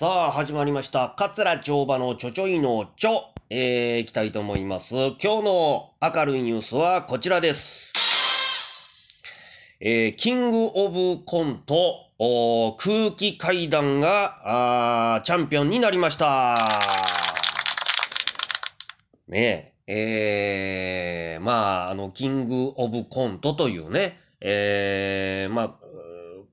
さあ、始まりました。桂町場のちょちょいのちょ、えー、いきたいと思います。今日の明るいニュースはこちらです。えー、キングオブコント、おー空気階段が、あチャンピオンになりました。ねえ、えー、まあ、あの、キングオブコントというね、えー、まあ、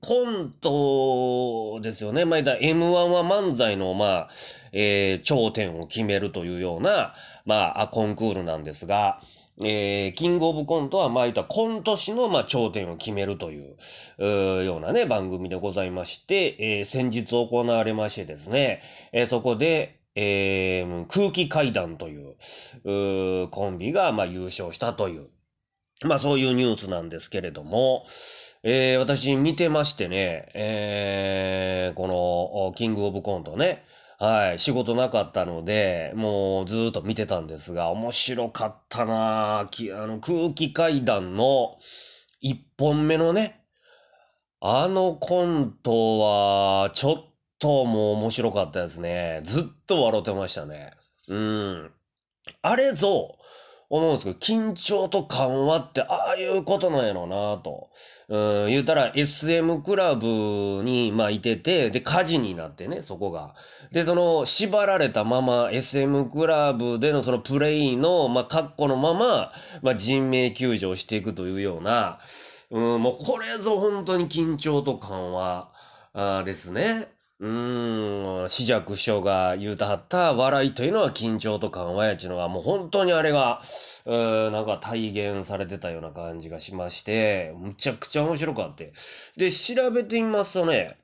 コントですよね。まあ、M1 は漫才の、まあ、えー頂点を決めるというような、まあ、コンクールなんですが、えーキングオブコントは、まあ、言ったらコント師の、まあ、頂点を決めるという、うようなね、番組でございまして、えー先日行われましてですね、えーそこで、えー空気階段という、うコンビが、まあ、優勝したという、まあ、そういうニュースなんですけれども、えー私見てましてね、えーこの、キングオブコントね、はい、仕事なかったので、もうずっと見てたんですが、面白かったなきあの、空気階段の一本目のね、あのコントは、ちょっともう面白かったですね。ずっと笑ってましたね。うん。あれぞ、思うんですけど、緊張と緩和ってああいうことなんやろうなと。うん、言うたら SM クラブに、まあ、いてて、で、火事になってね、そこが。で、その、縛られたまま SM クラブでのそのプレイの、まあ、格好のまま、まあ、人命救助をしていくというような、うん、もうこれぞ本当に緊張と緩和あですね。うーん、紫尺師匠が言うたはった笑いというのは緊張と緩和やちのがもう本当にあれが、うーなんか体現されてたような感じがしまして、むちゃくちゃ面白かって。で、調べてみますとね、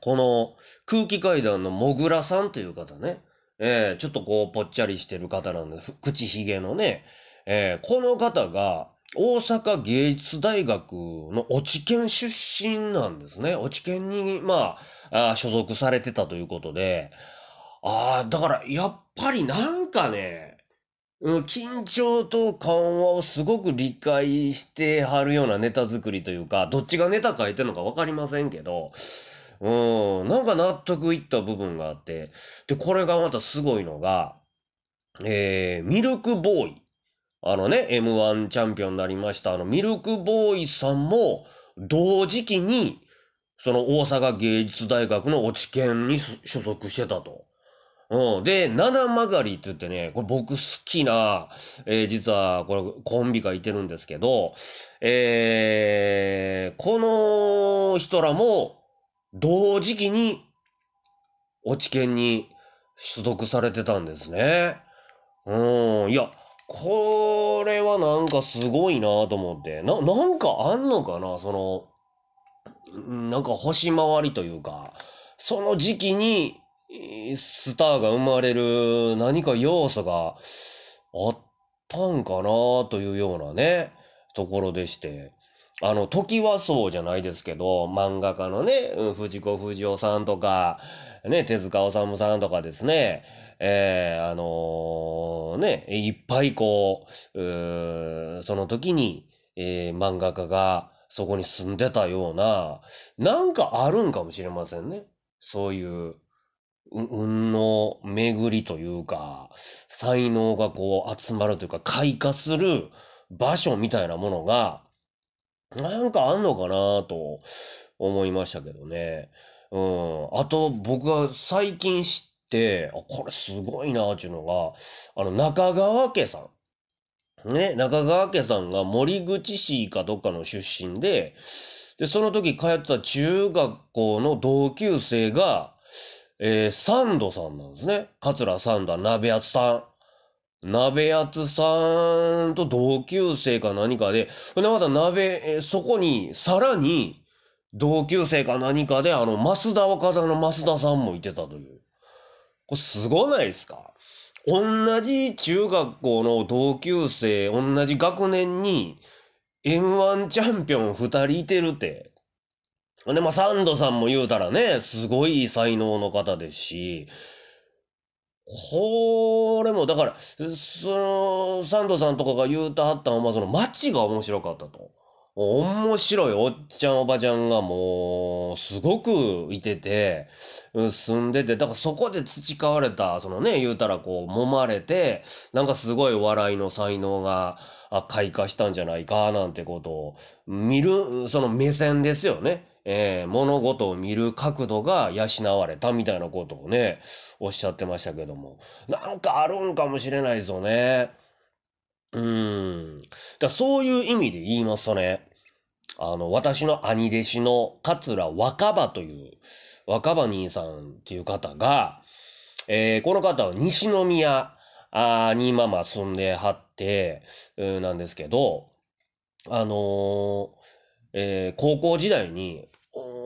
この空気階段のもぐらさんという方ね、えーちょっとこうぽっちゃりしてる方なんです。口ひげのね、えーこの方が大阪芸術大学の落研出身なんですね。落研に、まあ、あ所属されてたということで、ああ、だからやっぱりなんかね、うん、緊張と緩和をすごく理解してはるようなネタ作りというか、どっちがネタ書いてるのかわかりませんけど、うん、なんか納得いった部分があって、で、これがまたすごいのが、えー、ミルクボーイ。あのね、M1 チャンピオンになりました、あの、ミルクボーイさんも、同時期に、その大阪芸術大学の落研に所属してたと。うん。で、七曲りって言ってね、これ僕好きな、えー実はこれコンビがいてるんですけど、えーこの人らも同時期に落研に所属されてたんですね。うん。いや、これはなんかすごいなと思って。な、なんかあんのかな？その、なんか星回りというか、その時期にスターが生まれる何か要素があったんかなというようなね、ところでして。あの、時はそうじゃないですけど、漫画家のね、藤子不二雄さんとか、ね、手塚治虫さんとかですね、えーあのね、いっぱいこう、うその時に、えー漫画家がそこに住んでたような、なんかあるんかもしれませんね。そういう、運の巡りというか、才能がこう集まるというか、開花する場所みたいなものが、なんかあんのかなと思いましたけどね。うん。あと、僕が最近知っ、あ、これすごいなっていうのが、あの、中川家さん。ね、中川家さんが森口市かどっかの出身で、で、その時通ってた中学校の同級生が、えーサンドさんなんですね。桂サンドは鍋厚さん。鍋厚さんと同級生か何かで、で、また鍋、えーそこに、さらに、同級生か何かで、あの、増田岡田の増田さんもいてたという。これすごないですか？同じ中学校の同級生、同じ学年に、M1 チャンピオン2人いてるって。で、まあ、サンドさんも言うたらね、すごい才能の方ですし、これも、だから、その、サンドさんとかが言うたはったのは、ま、その、街が面白かったと。面白いおっちゃんおばちゃんがもう、すごくいてて、住んでて、だからそこで培われた、そのね、言うたらこう、揉まれて、なんかすごい笑いの才能が、開花したんじゃないか、なんてことを、見る、その目線ですよね。えー物事を見る角度が養われたみたいなことをね、おっしゃってましたけども。なんかあるんかもしれないですよね。うん。だそういう意味で言いますとね、あの、私の兄弟子の桂若葉という、若葉兄さんっていう方が、えーこの方は西宮に今まあ住んではって、うんなんですけど、あのーえー高校時代に、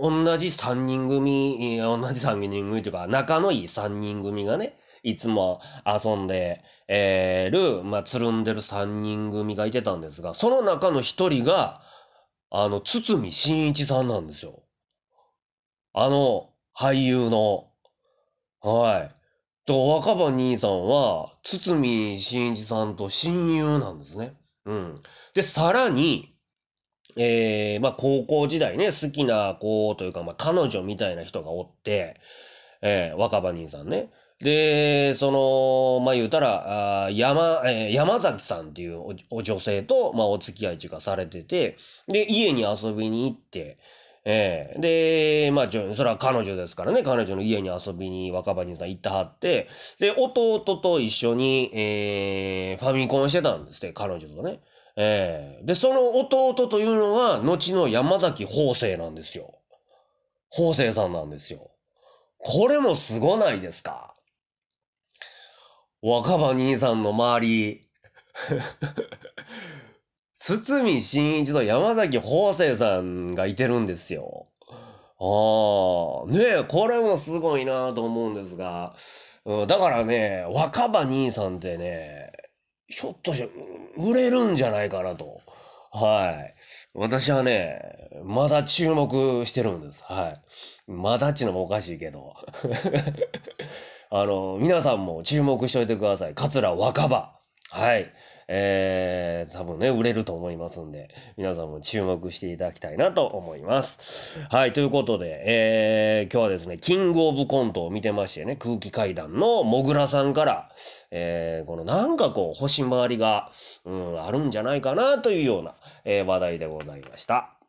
同じ3人組、同じ3人組というか、仲のいい3人組がね、いつも遊んで、える、まあ、つるんでる3人組がいてたんですが、その中の1人が、あの、堤真一さんなんですよ。あの、俳優の。はい。と、若葉兄さんは、堤真一さんと親友なんですね。うん。で、さらに、えーまあ、高校時代ね、好きな子というか、まあ、彼女みたいな人がおって、えー若葉兄さんね。で、その、まあ、言うたら、あ山、えー山崎さんっていうお女性と、まあ、お付き合いっていうかされてて、で、家に遊びに行って、えーで、まあ、ちょそれは彼女ですからね、彼女の家に遊びに若葉兄さん行ってはって、で、弟と一緒に、えーファミコンしてたんですって、彼女とね。えーで、その弟というのが、後の山崎邦生なんですよ。邦生さんなんですよ。これもすごないですか？若葉兄さんの周り、堤真一と山崎邦生さんがいてるんですよ。ああ、ねえ、これもすごいなと思うんですが、うん、だからね、若葉兄さんってね、ひょっとして売れるんじゃないかなと。はい。私はね、まだ注目してるんです。はい。まだっちのもおかしいけど。あの、皆さんも注目しておいてください。桂若葉。はい。えー、多分ね、売れると思いますんで、皆さんも注目していただきたいなと思います。はい、ということで、えー、今日はですね、キングオブコントを見てましてね、空気階段のもぐらさんから、えー、このなんかこう、星回りが、うん、あるんじゃないかなというような、えー話題でございました。